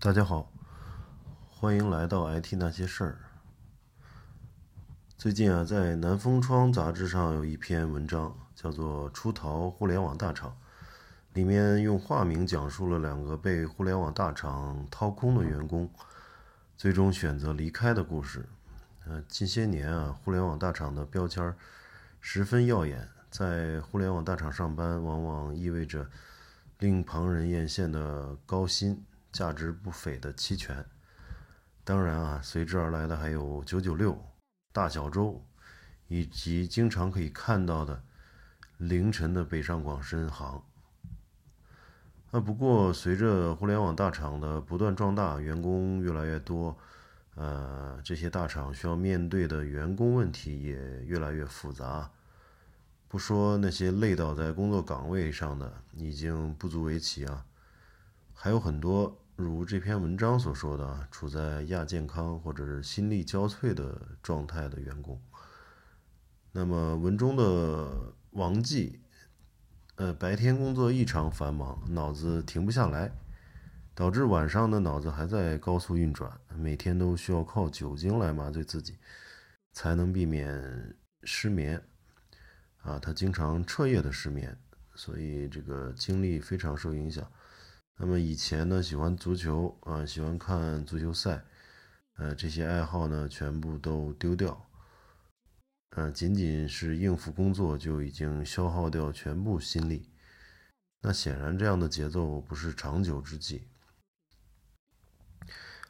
大家好，欢迎来到 IT 那些事儿。最近啊，在《南风窗》杂志上有一篇文章，叫做《出逃互联网大厂》，里面用化名讲述了两个被互联网大厂掏空的员工，最终选择离开的故事。呃，近些年啊，互联网大厂的标签十分耀眼，在互联网大厂上班，往往意味着令旁人艳羡的高薪。价值不菲的期权，当然啊，随之而来的还有九九六、大小周，以及经常可以看到的凌晨的北上广深航。那，不过随着互联网大厂的不断壮大，员工越来越多，呃，这些大厂需要面对的员工问题也越来越复杂。不说那些累倒在工作岗位上的，已经不足为奇啊。还有很多如这篇文章所说的，处在亚健康或者是心力交瘁的状态的员工。那么文中的王记，呃，白天工作异常繁忙，脑子停不下来，导致晚上的脑子还在高速运转，每天都需要靠酒精来麻醉自己，才能避免失眠。啊，他经常彻夜的失眠，所以这个精力非常受影响。那么以前呢，喜欢足球啊，喜欢看足球赛，呃，这些爱好呢，全部都丢掉，呃，仅仅是应付工作就已经消耗掉全部心力，那显然这样的节奏不是长久之计。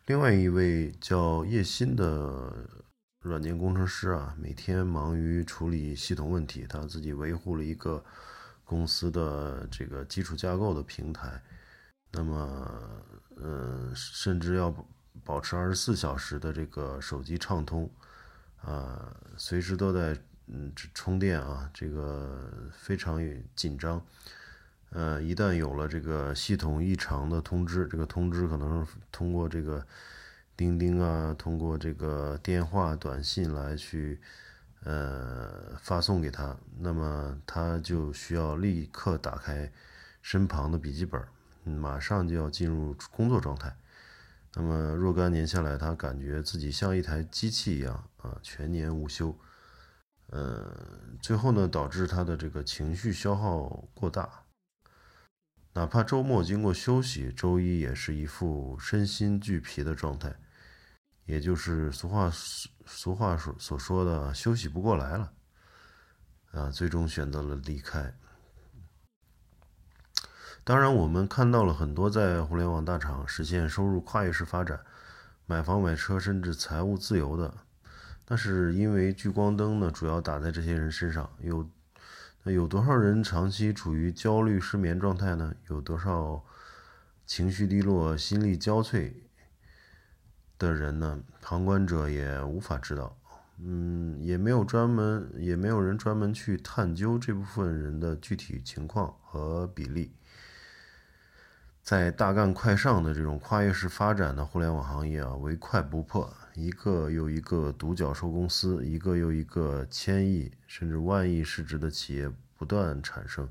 另外一位叫叶鑫的软件工程师啊，每天忙于处理系统问题，他自己维护了一个公司的这个基础架构的平台。那么，呃，甚至要保持二十四小时的这个手机畅通，啊，随时都在嗯充电啊，这个非常紧张。呃，一旦有了这个系统异常的通知，这个通知可能是通过这个钉钉啊，通过这个电话、短信来去呃发送给他，那么他就需要立刻打开身旁的笔记本。马上就要进入工作状态，那么若干年下来，他感觉自己像一台机器一样啊，全年无休，呃，最后呢，导致他的这个情绪消耗过大，哪怕周末经过休息，周一也是一副身心俱疲的状态，也就是俗话俗话所所说的休息不过来了，啊，最终选择了离开。当然，我们看到了很多在互联网大厂实现收入跨越式发展、买房买车，甚至财务自由的。那是因为聚光灯呢，主要打在这些人身上。有那有多少人长期处于焦虑失眠状态呢？有多少情绪低落、心力交瘁的人呢？旁观者也无法知道。嗯，也没有专门，也没有人专门去探究这部分人的具体情况和比例。在大干快上的这种跨越式发展的互联网行业啊，唯快不破，一个又一个独角兽公司，一个又一个千亿甚至万亿市值的企业不断产生。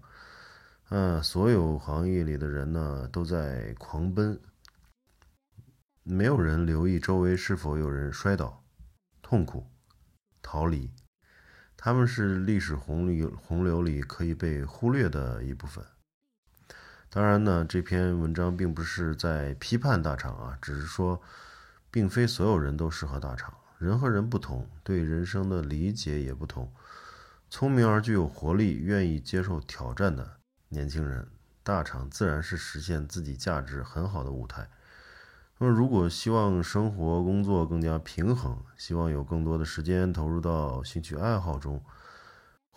嗯，所有行业里的人呢都在狂奔，没有人留意周围是否有人摔倒、痛苦、逃离。他们是历史洪流洪流里可以被忽略的一部分。当然呢，这篇文章并不是在批判大厂啊，只是说，并非所有人都适合大厂。人和人不同，对人生的理解也不同。聪明而具有活力、愿意接受挑战的年轻人，大厂自然是实现自己价值很好的舞台。那么，如果希望生活工作更加平衡，希望有更多的时间投入到兴趣爱好中。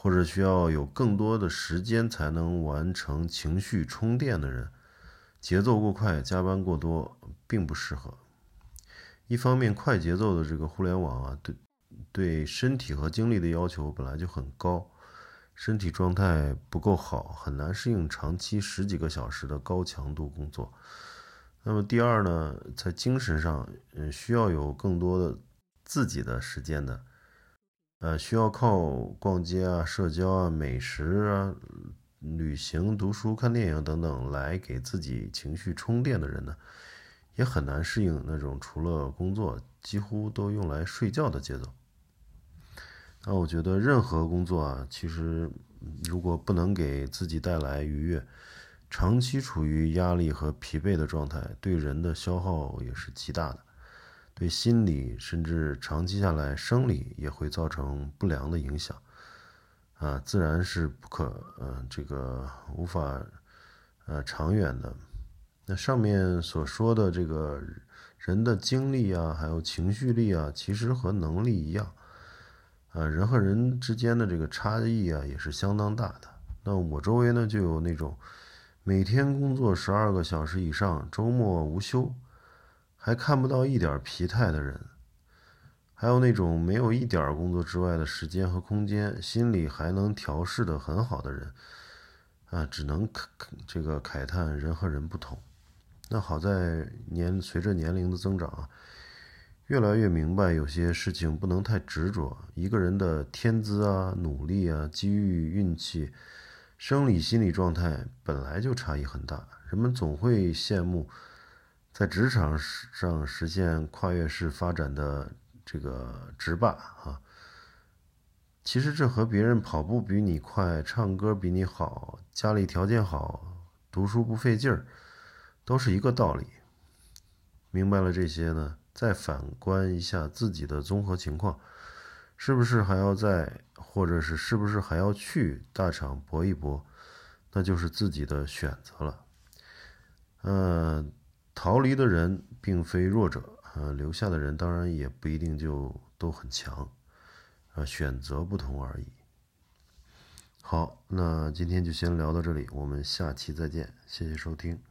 或者需要有更多的时间才能完成情绪充电的人，节奏过快，加班过多，并不适合。一方面，快节奏的这个互联网啊，对对身体和精力的要求本来就很高，身体状态不够好，很难适应长期十几个小时的高强度工作。那么第二呢，在精神上，嗯，需要有更多的自己的时间的。呃，需要靠逛街啊、社交啊、美食啊、旅行、读书、看电影等等来给自己情绪充电的人呢，也很难适应那种除了工作几乎都用来睡觉的节奏。那我觉得任何工作啊，其实如果不能给自己带来愉悦，长期处于压力和疲惫的状态，对人的消耗也是极大的，对心理甚至长期下来生理也会造成不良的影响。啊，自然是不可，呃，这个无法，呃，长远的。那上面所说的这个人的精力啊，还有情绪力啊，其实和能力一样，啊，人和人之间的这个差异啊，也是相当大的。那我周围呢，就有那种每天工作十二个小时以上，周末无休，还看不到一点疲态的人。还有那种没有一点工作之外的时间和空间，心里还能调试的很好的人，啊，只能这个慨叹人和人不同。那好在年随着年龄的增长啊，越来越明白有些事情不能太执着。一个人的天资啊、努力啊、机遇、运气、生理心理状态本来就差异很大。人们总会羡慕在职场上实现跨越式发展的。这个直霸啊，其实这和别人跑步比你快、唱歌比你好、家里条件好、读书不费劲儿，都是一个道理。明白了这些呢，再反观一下自己的综合情况，是不是还要在，或者是是不是还要去大厂搏一搏，那就是自己的选择了。嗯，逃离的人并非弱者。呃，留下的人当然也不一定就都很强，啊，选择不同而已。好，那今天就先聊到这里，我们下期再见，谢谢收听。